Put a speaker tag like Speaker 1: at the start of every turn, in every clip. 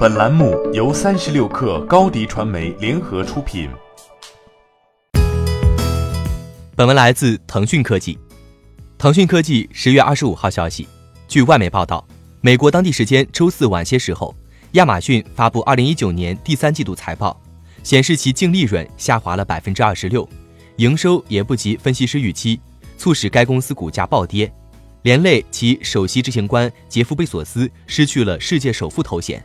Speaker 1: 本栏目由三十六氪高低传媒联合出品。
Speaker 2: 本文来自腾讯科技。腾讯科技十月二十五号消息，据外媒报道，美国当地时间周四晚些时候，亚马逊发布二零一九年第三季度财报，显示其净利润下滑了百分之二十六，营收也不及分析师预期，促使该公司股价暴跌，连累其首席执行官杰夫·贝索斯失去了世界首富头衔。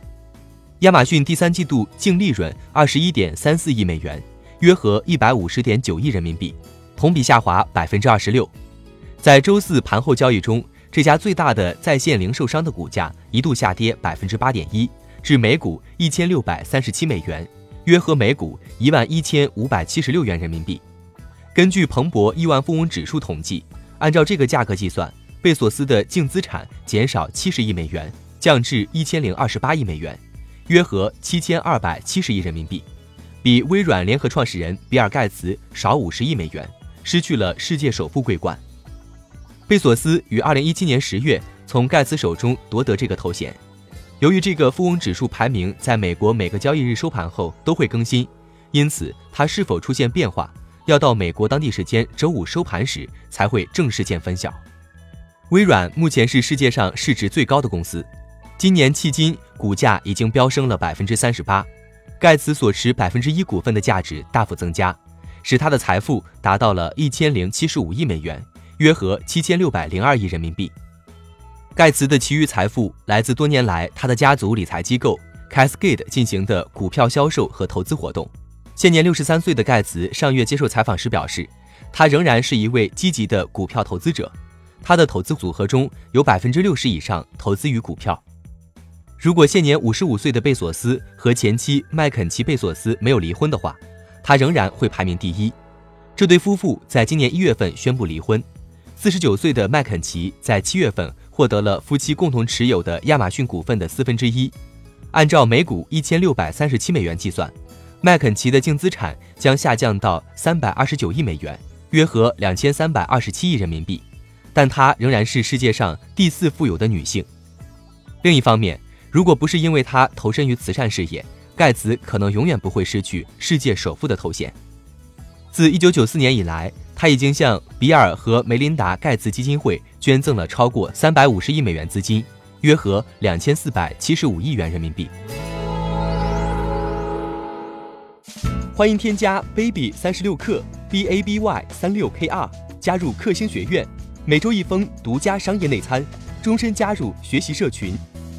Speaker 2: 亚马逊第三季度净利润二十一点三四亿美元，约合一百五十点九亿人民币，同比下滑百分之二十六。在周四盘后交易中，这家最大的在线零售商的股价一度下跌百分之八点一，至每股一千六百三十七美元，约合每股一万一千五百七十六元人民币。根据彭博亿万富翁指数统计，按照这个价格计算，贝索斯的净资产减少七十亿美元，降至一千零二十八亿美元。约合七千二百七十亿人民币，比微软联合创始人比尔·盖茨少五十亿美元，失去了世界首富桂冠。贝索斯于二零一七年十月从盖茨手中夺得这个头衔。由于这个富翁指数排名在美国每个交易日收盘后都会更新，因此它是否出现变化，要到美国当地时间周五收盘时才会正式见分晓。微软目前是世界上市值最高的公司。今年迄今，股价已经飙升了百分之三十八，盖茨所持百分之一股份的价值大幅增加，使他的财富达到了一千零七十五亿美元，约合七千六百零二亿人民币。盖茨的其余财富来自多年来他的家族理财机构 Cascade 进行的股票销售和投资活动。现年六十三岁的盖茨上月接受采访时表示，他仍然是一位积极的股票投资者，他的投资组合中有百分之六十以上投资于股票。如果现年五十五岁的贝索斯和前妻麦肯齐·贝索斯没有离婚的话，他仍然会排名第一。这对夫妇在今年一月份宣布离婚。四十九岁的麦肯齐在七月份获得了夫妻共同持有的亚马逊股份的四分之一。按照每股一千六百三十七美元计算，麦肯齐的净资产将下降到三百二十九亿美元，约合两千三百二十七亿人民币。但她仍然是世界上第四富有的女性。另一方面，如果不是因为他投身于慈善事业，盖茨可能永远不会失去世界首富的头衔。自1994年以来，他已经向比尔和梅琳达·盖茨基金会捐赠了超过350亿美元资金，约合2475亿元人民币。欢迎添加 baby 三十六克 b a b y 三六 k r 加入克星学院，每周一封独家商业内参，终身加入学习社群。